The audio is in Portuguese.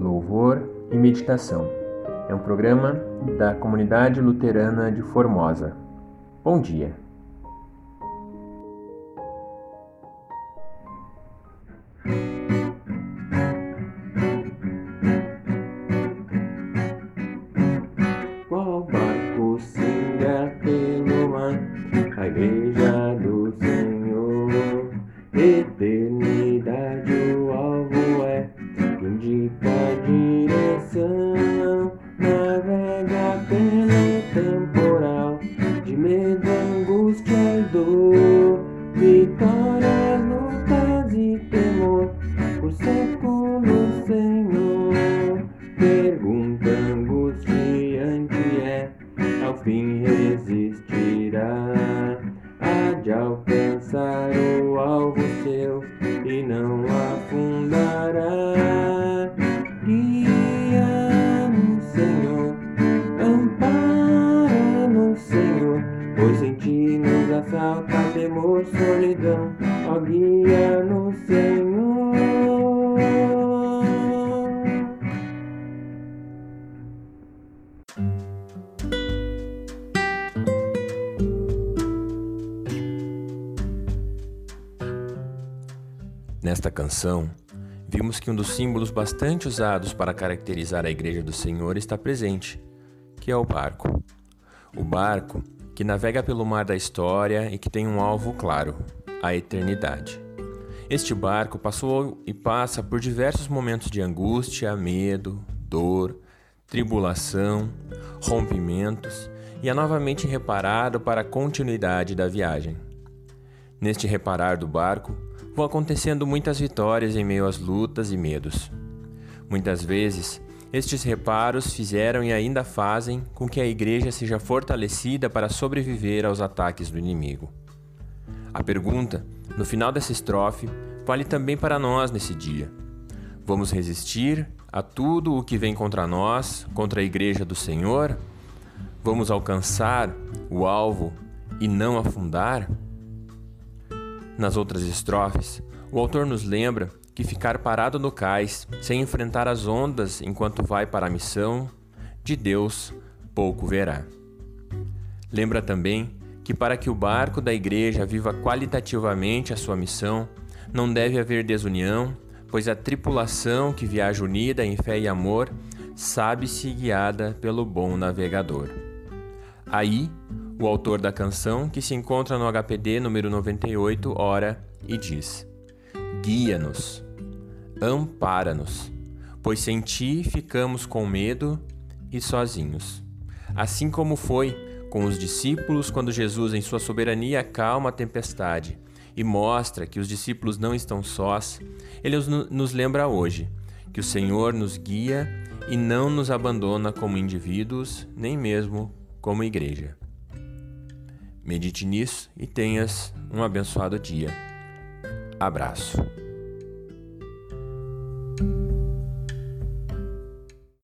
Louvor e Meditação é um programa da Comunidade Luterana de Formosa. Bom dia. Resistirá, há de alcançar o alvo seu e não afundará. Guia-nos, Senhor, ampara-nos, Senhor, pois em ti nos assalta temor, solidão, ó guia-nos, Nesta canção, vimos que um dos símbolos bastante usados para caracterizar a Igreja do Senhor está presente, que é o barco. O barco que navega pelo mar da história e que tem um alvo claro, a eternidade. Este barco passou e passa por diversos momentos de angústia, medo, dor, tribulação, rompimentos e é novamente reparado para a continuidade da viagem. Neste reparar do barco, vão acontecendo muitas vitórias em meio às lutas e medos. Muitas vezes, estes reparos fizeram e ainda fazem com que a igreja seja fortalecida para sobreviver aos ataques do inimigo. A pergunta, no final dessa estrofe, vale também para nós nesse dia. Vamos resistir a tudo o que vem contra nós, contra a igreja do Senhor? Vamos alcançar o alvo e não afundar? Nas outras estrofes, o autor nos lembra que ficar parado no cais, sem enfrentar as ondas enquanto vai para a missão, de Deus pouco verá. Lembra também que para que o barco da igreja viva qualitativamente a sua missão, não deve haver desunião, pois a tripulação que viaja unida em fé e amor sabe-se guiada pelo bom navegador. Aí, o autor da canção, que se encontra no HPD número 98, ora e diz: Guia-nos, ampara-nos, pois sem ti ficamos com medo e sozinhos. Assim como foi com os discípulos quando Jesus, em sua soberania, acalma a tempestade e mostra que os discípulos não estão sós, ele nos lembra hoje que o Senhor nos guia e não nos abandona como indivíduos, nem mesmo como igreja. Medite nisso e tenhas um abençoado dia. Abraço.